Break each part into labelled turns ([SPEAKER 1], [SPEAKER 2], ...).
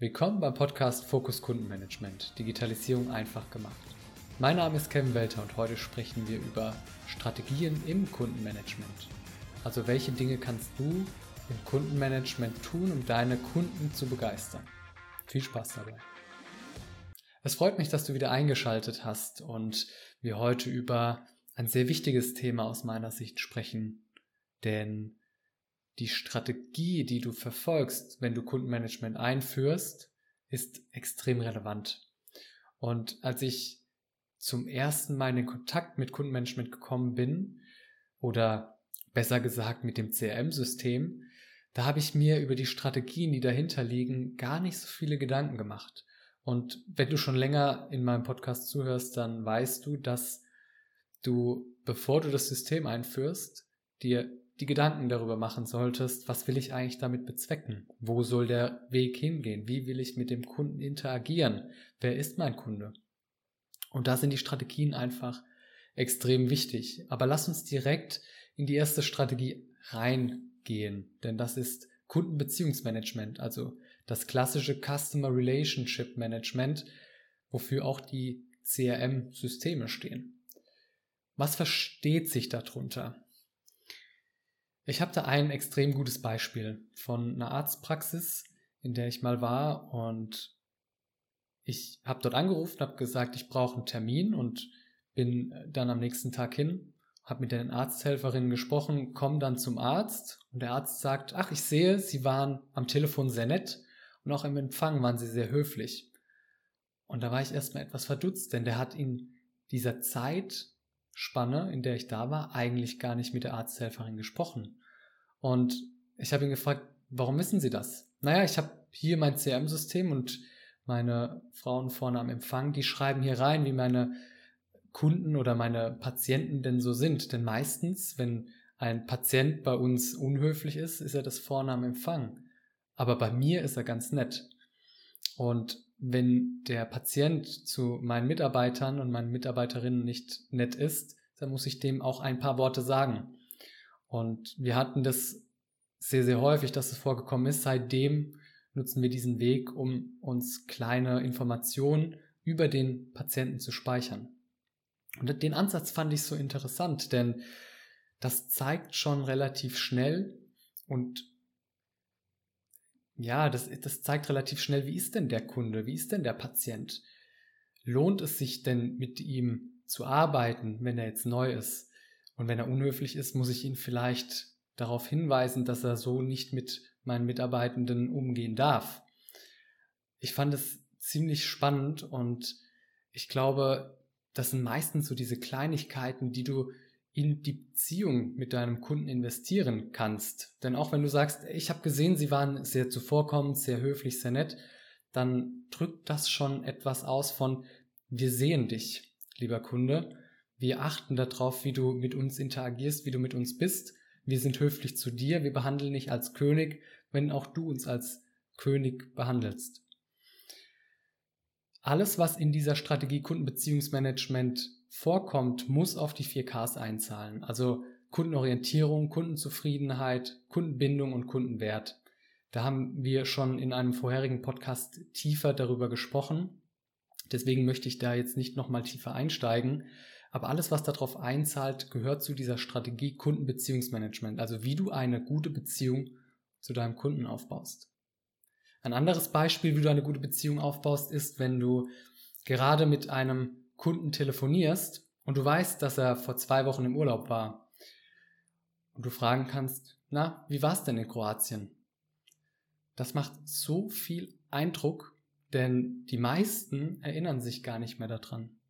[SPEAKER 1] Willkommen beim Podcast Fokus Kundenmanagement. Digitalisierung einfach gemacht. Mein Name ist Kevin Welter und heute sprechen wir über Strategien im Kundenmanagement. Also welche Dinge kannst du im Kundenmanagement tun, um deine Kunden zu begeistern? Viel Spaß dabei. Es freut mich, dass du wieder eingeschaltet hast und wir heute über ein sehr wichtiges Thema aus meiner Sicht sprechen, denn die Strategie, die du verfolgst, wenn du Kundenmanagement einführst, ist extrem relevant. Und als ich zum ersten Mal in Kontakt mit Kundenmanagement gekommen bin, oder besser gesagt mit dem CRM-System, da habe ich mir über die Strategien, die dahinter liegen, gar nicht so viele Gedanken gemacht. Und wenn du schon länger in meinem Podcast zuhörst, dann weißt du, dass du, bevor du das System einführst, dir die Gedanken darüber machen solltest, was will ich eigentlich damit bezwecken? Wo soll der Weg hingehen? Wie will ich mit dem Kunden interagieren? Wer ist mein Kunde? Und da sind die Strategien einfach extrem wichtig. Aber lass uns direkt in die erste Strategie reingehen, denn das ist Kundenbeziehungsmanagement, also das klassische Customer Relationship Management, wofür auch die CRM-Systeme stehen. Was versteht sich darunter? Ich habe da ein extrem gutes Beispiel von einer Arztpraxis, in der ich mal war und ich habe dort angerufen, habe gesagt, ich brauche einen Termin und bin dann am nächsten Tag hin, habe mit den Arzthelferinnen gesprochen, komme dann zum Arzt und der Arzt sagt, ach, ich sehe, Sie waren am Telefon sehr nett und auch im Empfang waren Sie sehr höflich. Und da war ich erstmal etwas verdutzt, denn der hat in dieser Zeitspanne, in der ich da war, eigentlich gar nicht mit der Arzthelferin gesprochen. Und ich habe ihn gefragt, warum wissen Sie das? Naja, ich habe hier mein CRM-System und meine Frauen vorne am Empfang, die schreiben hier rein, wie meine Kunden oder meine Patienten denn so sind. Denn meistens, wenn ein Patient bei uns unhöflich ist, ist er das vorne am Empfang. Aber bei mir ist er ganz nett. Und wenn der Patient zu meinen Mitarbeitern und meinen Mitarbeiterinnen nicht nett ist, dann muss ich dem auch ein paar Worte sagen. Und wir hatten das sehr, sehr häufig, dass es vorgekommen ist. Seitdem nutzen wir diesen Weg, um uns kleine Informationen über den Patienten zu speichern. Und den Ansatz fand ich so interessant, denn das zeigt schon relativ schnell und ja, das, das zeigt relativ schnell, wie ist denn der Kunde, wie ist denn der Patient? Lohnt es sich denn mit ihm zu arbeiten, wenn er jetzt neu ist? Und wenn er unhöflich ist, muss ich ihn vielleicht darauf hinweisen, dass er so nicht mit meinen Mitarbeitenden umgehen darf. Ich fand es ziemlich spannend und ich glaube, das sind meistens so diese Kleinigkeiten, die du in die Beziehung mit deinem Kunden investieren kannst. Denn auch wenn du sagst, ich habe gesehen, sie waren sehr zuvorkommend, sehr höflich, sehr nett, dann drückt das schon etwas aus von, wir sehen dich, lieber Kunde, wir achten darauf, wie du mit uns interagierst, wie du mit uns bist. Wir sind höflich zu dir. Wir behandeln dich als König, wenn auch du uns als König behandelst. Alles, was in dieser Strategie Kundenbeziehungsmanagement vorkommt, muss auf die 4Ks einzahlen. Also Kundenorientierung, Kundenzufriedenheit, Kundenbindung und Kundenwert. Da haben wir schon in einem vorherigen Podcast tiefer darüber gesprochen. Deswegen möchte ich da jetzt nicht nochmal tiefer einsteigen. Aber alles, was darauf einzahlt, gehört zu dieser Strategie Kundenbeziehungsmanagement, also wie du eine gute Beziehung zu deinem Kunden aufbaust. Ein anderes Beispiel, wie du eine gute Beziehung aufbaust, ist, wenn du gerade mit einem Kunden telefonierst und du weißt, dass er vor zwei Wochen im Urlaub war und du fragen kannst, na, wie war es denn in Kroatien? Das macht so viel Eindruck, denn die meisten erinnern sich gar nicht mehr daran.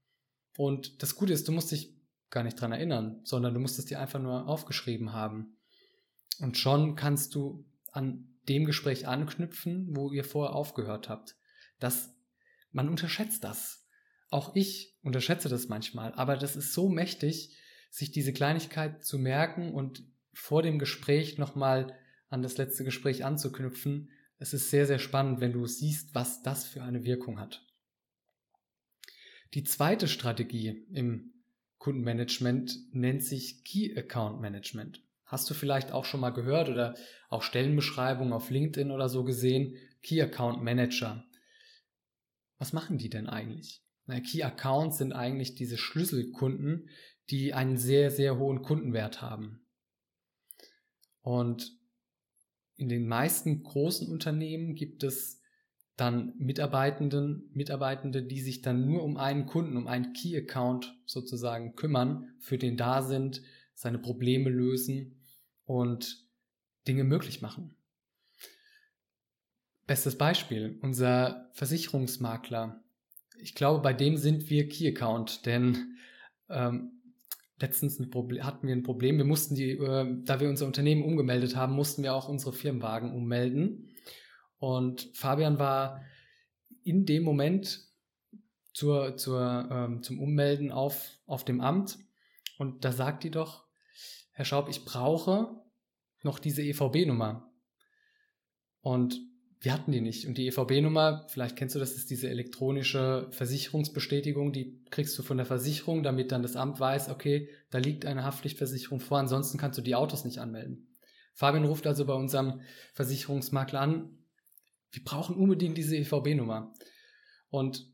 [SPEAKER 1] Und das Gute ist, du musst dich gar nicht dran erinnern, sondern du musst es dir einfach nur aufgeschrieben haben. Und schon kannst du an dem Gespräch anknüpfen, wo ihr vorher aufgehört habt. Das, man unterschätzt das. Auch ich unterschätze das manchmal, aber das ist so mächtig, sich diese Kleinigkeit zu merken und vor dem Gespräch nochmal an das letzte Gespräch anzuknüpfen. Es ist sehr, sehr spannend, wenn du siehst, was das für eine Wirkung hat. Die zweite Strategie im Kundenmanagement nennt sich Key Account Management. Hast du vielleicht auch schon mal gehört oder auch Stellenbeschreibungen auf LinkedIn oder so gesehen, Key Account Manager. Was machen die denn eigentlich? Na, Key Accounts sind eigentlich diese Schlüsselkunden, die einen sehr, sehr hohen Kundenwert haben. Und in den meisten großen Unternehmen gibt es dann Mitarbeitenden, Mitarbeitende, die sich dann nur um einen Kunden, um einen Key Account sozusagen kümmern, für den da sind, seine Probleme lösen und Dinge möglich machen. Bestes Beispiel, unser Versicherungsmakler. Ich glaube, bei dem sind wir Key Account, denn ähm, letztens hatten wir ein Problem. Wir mussten die, äh, da wir unser Unternehmen umgemeldet haben, mussten wir auch unsere Firmenwagen ummelden. Und Fabian war in dem Moment zur, zur, ähm, zum Ummelden auf, auf dem Amt. Und da sagt die doch, Herr Schaub, ich brauche noch diese EVB-Nummer. Und wir hatten die nicht. Und die EVB-Nummer, vielleicht kennst du das, ist diese elektronische Versicherungsbestätigung, die kriegst du von der Versicherung, damit dann das Amt weiß, okay, da liegt eine Haftpflichtversicherung vor, ansonsten kannst du die Autos nicht anmelden. Fabian ruft also bei unserem Versicherungsmakler an, wir brauchen unbedingt diese EVB-Nummer. Und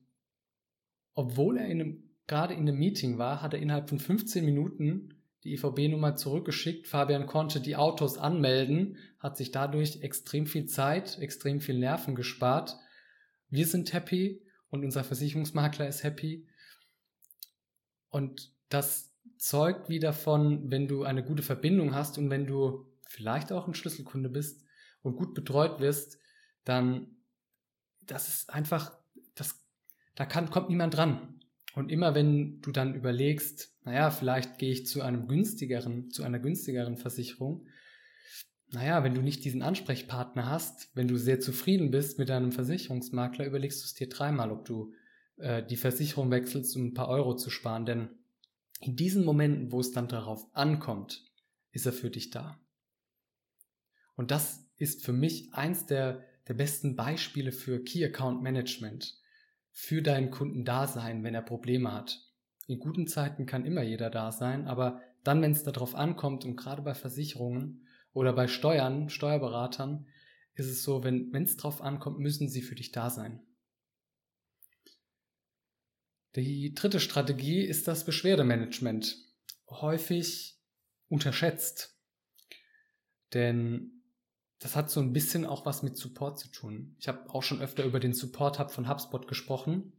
[SPEAKER 1] obwohl er in einem, gerade in einem Meeting war, hat er innerhalb von 15 Minuten die EVB-Nummer zurückgeschickt. Fabian konnte die Autos anmelden, hat sich dadurch extrem viel Zeit, extrem viel Nerven gespart. Wir sind happy und unser Versicherungsmakler ist happy. Und das zeugt wieder von, wenn du eine gute Verbindung hast und wenn du vielleicht auch ein Schlüsselkunde bist und gut betreut wirst, dann das ist einfach, das, da kann, kommt niemand dran. Und immer wenn du dann überlegst, naja, vielleicht gehe ich zu einem günstigeren, zu einer günstigeren Versicherung, naja, wenn du nicht diesen Ansprechpartner hast, wenn du sehr zufrieden bist mit deinem Versicherungsmakler, überlegst du es dir dreimal, ob du äh, die Versicherung wechselst, um ein paar Euro zu sparen. Denn in diesen Momenten, wo es dann darauf ankommt, ist er für dich da. Und das ist für mich eins der, der besten Beispiele für Key Account Management für deinen Kunden da sein, wenn er Probleme hat. In guten Zeiten kann immer jeder da sein, aber dann, wenn es darauf ankommt und gerade bei Versicherungen oder bei Steuern, Steuerberatern, ist es so, wenn es darauf ankommt, müssen sie für dich da sein. Die dritte Strategie ist das Beschwerdemanagement. Häufig unterschätzt. Denn das hat so ein bisschen auch was mit Support zu tun. Ich habe auch schon öfter über den Support-Hub von HubSpot gesprochen.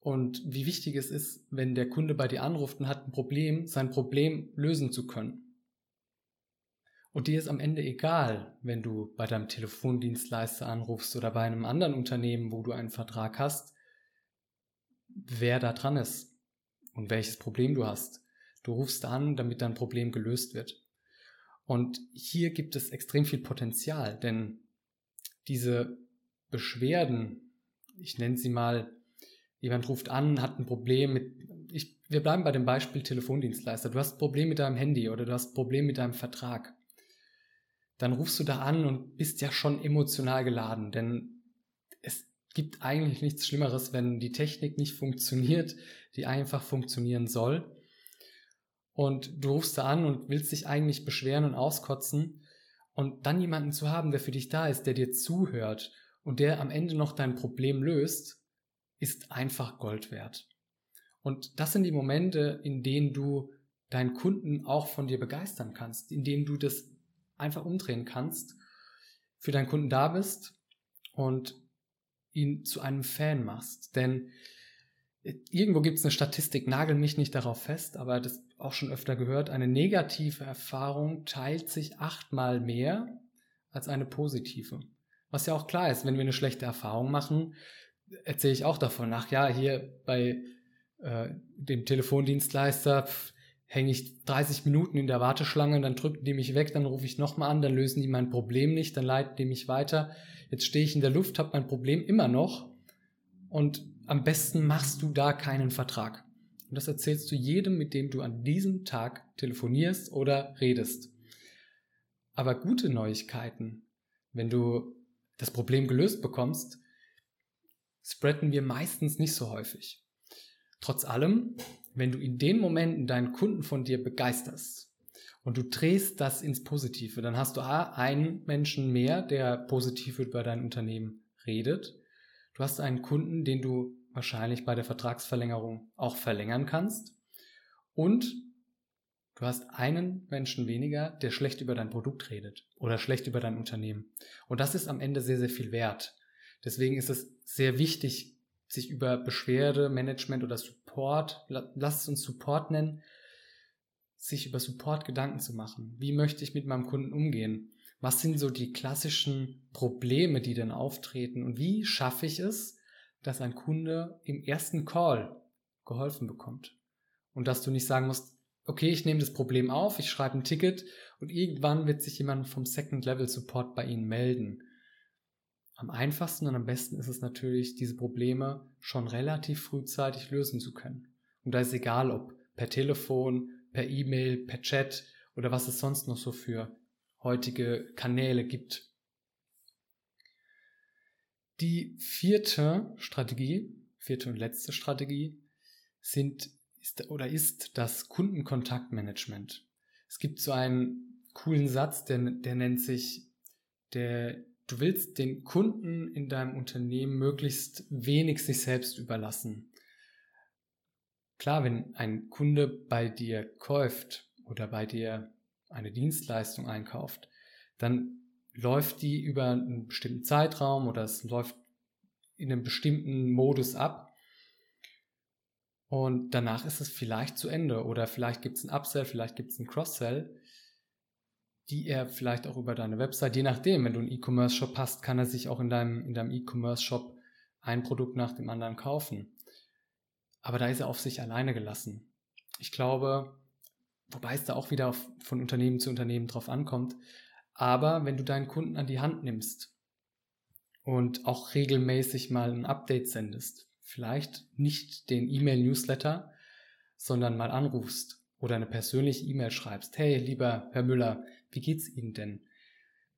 [SPEAKER 1] Und wie wichtig es ist, wenn der Kunde bei dir anruft und hat ein Problem, sein Problem lösen zu können. Und dir ist am Ende egal, wenn du bei deinem Telefondienstleister anrufst oder bei einem anderen Unternehmen, wo du einen Vertrag hast, wer da dran ist und welches Problem du hast. Du rufst an, damit dein Problem gelöst wird. Und hier gibt es extrem viel Potenzial, denn diese Beschwerden, ich nenne sie mal, jemand ruft an, hat ein Problem mit, ich, wir bleiben bei dem Beispiel Telefondienstleister. Du hast ein Problem mit deinem Handy oder du hast ein Problem mit deinem Vertrag. Dann rufst du da an und bist ja schon emotional geladen, denn es gibt eigentlich nichts Schlimmeres, wenn die Technik nicht funktioniert, die einfach funktionieren soll und du rufst da an und willst dich eigentlich beschweren und auskotzen und dann jemanden zu haben, der für dich da ist, der dir zuhört und der am Ende noch dein Problem löst, ist einfach Gold wert. Und das sind die Momente, in denen du deinen Kunden auch von dir begeistern kannst, in denen du das einfach umdrehen kannst, für deinen Kunden da bist und ihn zu einem Fan machst. Denn irgendwo gibt es eine Statistik, nagel mich nicht darauf fest, aber das auch schon öfter gehört, eine negative Erfahrung teilt sich achtmal mehr als eine positive. Was ja auch klar ist, wenn wir eine schlechte Erfahrung machen, erzähle ich auch davon. Ach ja, hier bei äh, dem Telefondienstleister hänge ich 30 Minuten in der Warteschlange, dann drücken die mich weg, dann rufe ich nochmal an, dann lösen die mein Problem nicht, dann leiten die mich weiter. Jetzt stehe ich in der Luft, habe mein Problem immer noch und am besten machst du da keinen Vertrag. Und das erzählst du jedem, mit dem du an diesem Tag telefonierst oder redest. Aber gute Neuigkeiten, wenn du das Problem gelöst bekommst, spreaden wir meistens nicht so häufig. Trotz allem, wenn du in den Momenten deinen Kunden von dir begeisterst und du drehst das ins Positive, dann hast du einen Menschen mehr, der positiv über dein Unternehmen redet. Du hast einen Kunden, den du wahrscheinlich bei der Vertragsverlängerung auch verlängern kannst. Und du hast einen Menschen weniger, der schlecht über dein Produkt redet oder schlecht über dein Unternehmen. Und das ist am Ende sehr, sehr viel wert. Deswegen ist es sehr wichtig, sich über Beschwerde, Management oder Support, lass es uns Support nennen, sich über Support Gedanken zu machen. Wie möchte ich mit meinem Kunden umgehen? Was sind so die klassischen Probleme, die dann auftreten? Und wie schaffe ich es, dass ein Kunde im ersten Call geholfen bekommt? Und dass du nicht sagen musst, okay, ich nehme das Problem auf, ich schreibe ein Ticket und irgendwann wird sich jemand vom Second Level Support bei Ihnen melden. Am einfachsten und am besten ist es natürlich, diese Probleme schon relativ frühzeitig lösen zu können. Und da ist egal, ob per Telefon, per E-Mail, per Chat oder was es sonst noch so für heutige Kanäle gibt. Die vierte Strategie, vierte und letzte Strategie sind ist oder ist das Kundenkontaktmanagement. Es gibt so einen coolen Satz, der, der nennt sich, der, du willst den Kunden in deinem Unternehmen möglichst wenig sich selbst überlassen. Klar, wenn ein Kunde bei dir kauft oder bei dir eine Dienstleistung einkauft, dann läuft die über einen bestimmten Zeitraum oder es läuft in einem bestimmten Modus ab. Und danach ist es vielleicht zu Ende oder vielleicht gibt es einen Upsell, vielleicht gibt es einen Cross-Sell, die er vielleicht auch über deine Website, je nachdem, wenn du einen E-Commerce-Shop hast, kann er sich auch in deinem, in deinem E-Commerce-Shop ein Produkt nach dem anderen kaufen. Aber da ist er auf sich alleine gelassen. Ich glaube, wobei es da auch wieder von Unternehmen zu Unternehmen drauf ankommt. Aber wenn du deinen Kunden an die Hand nimmst und auch regelmäßig mal ein Update sendest, vielleicht nicht den E-Mail-Newsletter, sondern mal anrufst oder eine persönliche E-Mail schreibst. Hey, lieber Herr Müller, wie geht's Ihnen denn?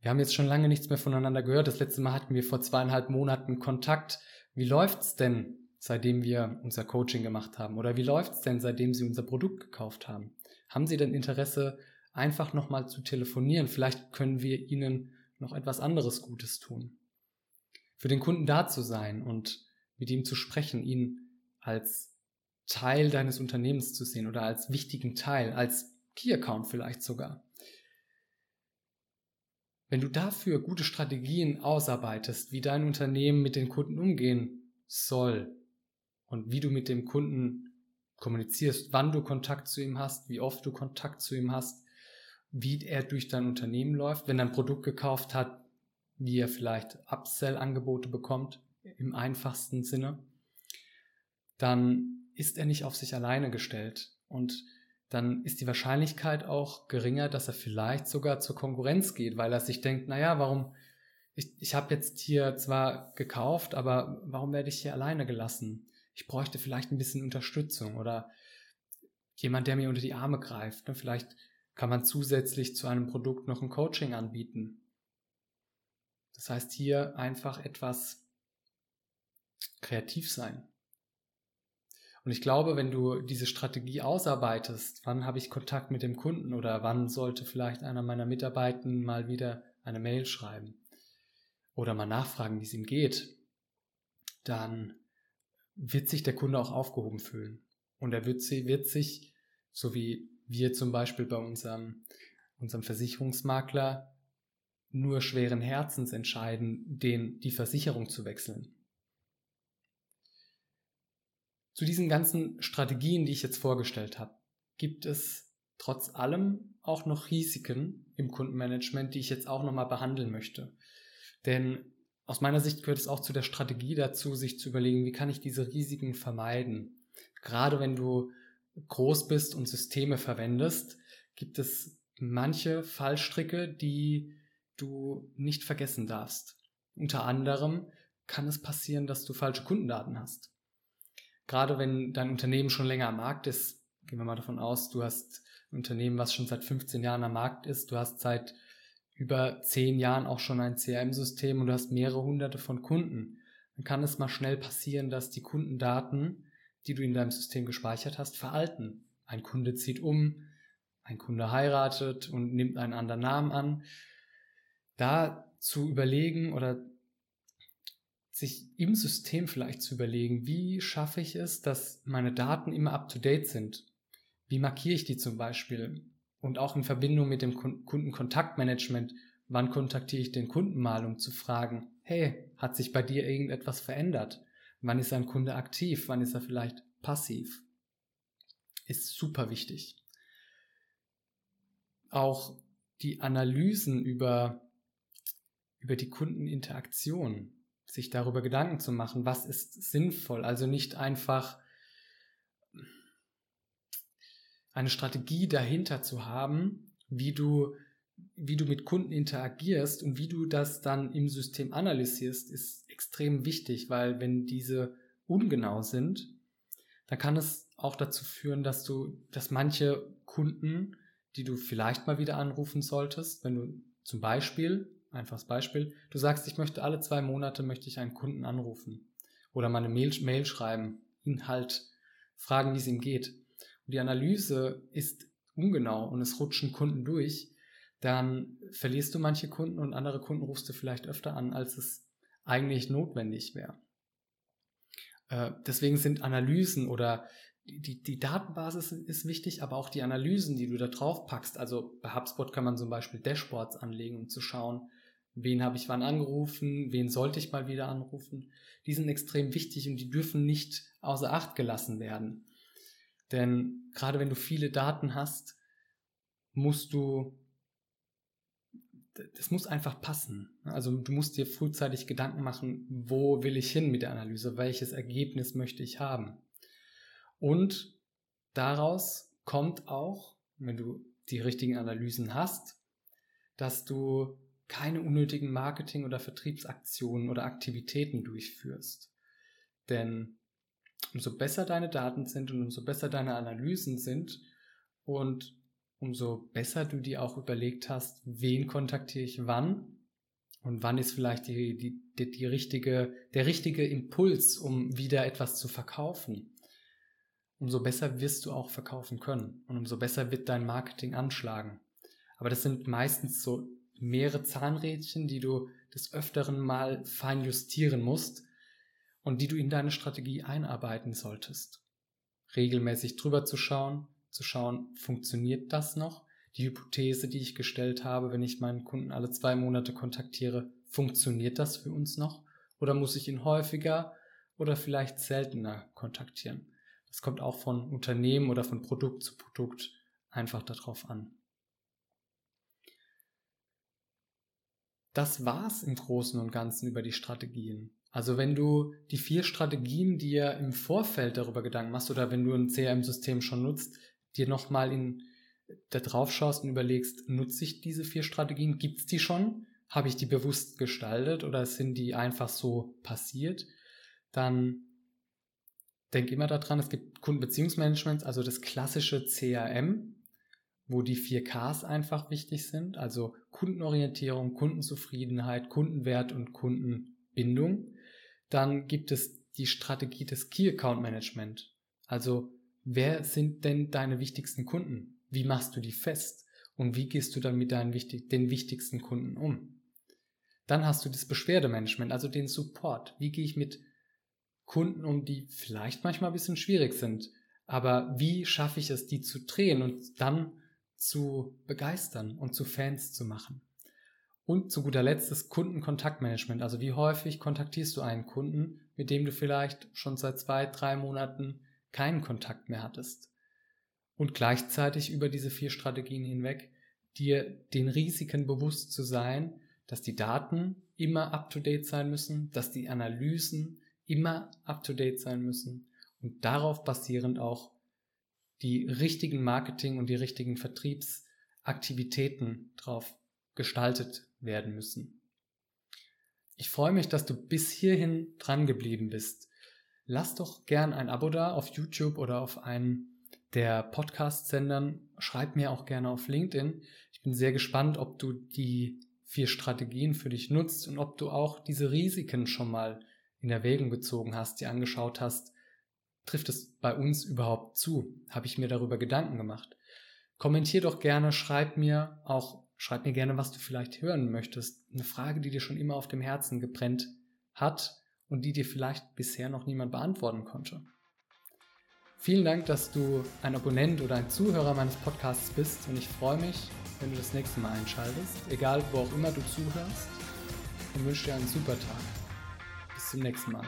[SPEAKER 1] Wir haben jetzt schon lange nichts mehr voneinander gehört. Das letzte Mal hatten wir vor zweieinhalb Monaten Kontakt. Wie läuft's denn? seitdem wir unser Coaching gemacht haben? Oder wie läuft es denn, seitdem Sie unser Produkt gekauft haben? Haben Sie denn Interesse, einfach nochmal zu telefonieren? Vielleicht können wir Ihnen noch etwas anderes Gutes tun. Für den Kunden da zu sein und mit ihm zu sprechen, ihn als Teil deines Unternehmens zu sehen oder als wichtigen Teil, als Key Account vielleicht sogar. Wenn du dafür gute Strategien ausarbeitest, wie dein Unternehmen mit den Kunden umgehen soll, und wie du mit dem Kunden kommunizierst, wann du Kontakt zu ihm hast, wie oft du Kontakt zu ihm hast, wie er durch dein Unternehmen läuft, wenn er ein Produkt gekauft hat, wie er vielleicht Upsell-Angebote bekommt, im einfachsten Sinne, dann ist er nicht auf sich alleine gestellt. Und dann ist die Wahrscheinlichkeit auch geringer, dass er vielleicht sogar zur Konkurrenz geht, weil er sich denkt, naja, warum, ich, ich habe jetzt hier zwar gekauft, aber warum werde ich hier alleine gelassen? ich bräuchte vielleicht ein bisschen Unterstützung oder jemand, der mir unter die Arme greift. Ne? Vielleicht kann man zusätzlich zu einem Produkt noch ein Coaching anbieten. Das heißt, hier einfach etwas kreativ sein. Und ich glaube, wenn du diese Strategie ausarbeitest, wann habe ich Kontakt mit dem Kunden oder wann sollte vielleicht einer meiner Mitarbeitenden mal wieder eine Mail schreiben oder mal nachfragen, wie es ihm geht, dann wird sich der Kunde auch aufgehoben fühlen. Und er wird, wird sich, so wie wir zum Beispiel bei unserem, unserem Versicherungsmakler, nur schweren Herzens entscheiden, den, die Versicherung zu wechseln. Zu diesen ganzen Strategien, die ich jetzt vorgestellt habe, gibt es trotz allem auch noch Risiken im Kundenmanagement, die ich jetzt auch nochmal behandeln möchte. Denn aus meiner Sicht gehört es auch zu der Strategie dazu, sich zu überlegen, wie kann ich diese Risiken vermeiden. Gerade wenn du groß bist und Systeme verwendest, gibt es manche Fallstricke, die du nicht vergessen darfst. Unter anderem kann es passieren, dass du falsche Kundendaten hast. Gerade wenn dein Unternehmen schon länger am Markt ist, gehen wir mal davon aus, du hast ein Unternehmen, was schon seit 15 Jahren am Markt ist, du hast seit über zehn Jahren auch schon ein CRM-System und du hast mehrere hunderte von Kunden, dann kann es mal schnell passieren, dass die Kundendaten, die du in deinem System gespeichert hast, veralten. Ein Kunde zieht um, ein Kunde heiratet und nimmt einen anderen Namen an, da zu überlegen oder sich im System vielleicht zu überlegen, wie schaffe ich es, dass meine Daten immer up-to-date sind? Wie markiere ich die zum Beispiel? Und auch in Verbindung mit dem Kundenkontaktmanagement, wann kontaktiere ich den Kunden mal, um zu fragen, hey, hat sich bei dir irgendetwas verändert? Wann ist ein Kunde aktiv? Wann ist er vielleicht passiv? Ist super wichtig. Auch die Analysen über, über die Kundeninteraktion, sich darüber Gedanken zu machen, was ist sinnvoll, also nicht einfach eine Strategie dahinter zu haben, wie du, wie du mit Kunden interagierst und wie du das dann im System analysierst, ist extrem wichtig, weil wenn diese ungenau sind, dann kann es auch dazu führen, dass du, dass manche Kunden, die du vielleicht mal wieder anrufen solltest, wenn du zum Beispiel, einfaches Beispiel, du sagst, ich möchte alle zwei Monate möchte ich einen Kunden anrufen oder mal eine Mail, Mail schreiben, ihn halt fragen, wie es ihm geht. Und die Analyse ist ungenau und es rutschen Kunden durch, dann verlierst du manche Kunden und andere Kunden rufst du vielleicht öfter an, als es eigentlich notwendig wäre. Äh, deswegen sind Analysen oder die, die Datenbasis ist wichtig, aber auch die Analysen, die du da drauf packst. Also bei HubSpot kann man zum Beispiel Dashboards anlegen, um zu schauen, wen habe ich wann angerufen, wen sollte ich mal wieder anrufen. Die sind extrem wichtig und die dürfen nicht außer Acht gelassen werden. Denn gerade wenn du viele Daten hast, musst du, das muss einfach passen. Also du musst dir frühzeitig Gedanken machen, wo will ich hin mit der Analyse, welches Ergebnis möchte ich haben. Und daraus kommt auch, wenn du die richtigen Analysen hast, dass du keine unnötigen Marketing- oder Vertriebsaktionen oder Aktivitäten durchführst. Denn umso besser deine Daten sind und umso besser deine Analysen sind und umso besser du dir auch überlegt hast, wen kontaktiere ich wann und wann ist vielleicht die, die, die, die richtige, der richtige Impuls, um wieder etwas zu verkaufen, umso besser wirst du auch verkaufen können und umso besser wird dein Marketing anschlagen. Aber das sind meistens so mehrere Zahnrädchen, die du des Öfteren mal fein justieren musst, und die du in deine Strategie einarbeiten solltest. Regelmäßig drüber zu schauen, zu schauen, funktioniert das noch? Die Hypothese, die ich gestellt habe, wenn ich meinen Kunden alle zwei Monate kontaktiere, funktioniert das für uns noch? Oder muss ich ihn häufiger oder vielleicht seltener kontaktieren? Das kommt auch von Unternehmen oder von Produkt zu Produkt einfach darauf an. Das war's im Großen und Ganzen über die Strategien. Also wenn du die vier Strategien dir im Vorfeld darüber Gedanken machst oder wenn du ein CRM-System schon nutzt, dir nochmal in da drauf schaust und überlegst, nutze ich diese vier Strategien? Gibt's die schon? Habe ich die bewusst gestaltet oder sind die einfach so passiert? Dann denk immer daran, es gibt Kundenbeziehungsmanagement, also das klassische CRM, wo die vier Ks einfach wichtig sind, also Kundenorientierung, Kundenzufriedenheit, Kundenwert und Kundenbindung. Dann gibt es die Strategie des Key Account Management. Also, wer sind denn deine wichtigsten Kunden? Wie machst du die fest? Und wie gehst du dann mit deinen wichtig, den wichtigsten Kunden um? Dann hast du das Beschwerdemanagement, also den Support. Wie gehe ich mit Kunden um, die vielleicht manchmal ein bisschen schwierig sind? Aber wie schaffe ich es, die zu drehen und dann zu begeistern und zu Fans zu machen? Und zu guter Letzt das Kundenkontaktmanagement. Also wie häufig kontaktierst du einen Kunden, mit dem du vielleicht schon seit zwei, drei Monaten keinen Kontakt mehr hattest. Und gleichzeitig über diese vier Strategien hinweg dir den Risiken bewusst zu sein, dass die Daten immer up-to-date sein müssen, dass die Analysen immer up-to-date sein müssen und darauf basierend auch die richtigen Marketing- und die richtigen Vertriebsaktivitäten drauf gestaltet werden müssen. Ich freue mich, dass du bis hierhin dran geblieben bist. Lass doch gern ein Abo da auf YouTube oder auf einen der Podcast-Sendern. Schreib mir auch gerne auf LinkedIn. Ich bin sehr gespannt, ob du die vier Strategien für dich nutzt und ob du auch diese Risiken schon mal in Erwägung gezogen hast, dir angeschaut hast, trifft es bei uns überhaupt zu? Habe ich mir darüber Gedanken gemacht? Kommentier doch gerne, schreib mir auch, schreib mir gerne, was du vielleicht hören möchtest. Eine Frage, die dir schon immer auf dem Herzen gebrennt hat und die dir vielleicht bisher noch niemand beantworten konnte. Vielen Dank, dass du ein Abonnent oder ein Zuhörer meines Podcasts bist und ich freue mich, wenn du das nächste Mal einschaltest, egal wo auch immer du zuhörst und wünsche dir einen super Tag. Bis zum nächsten Mal.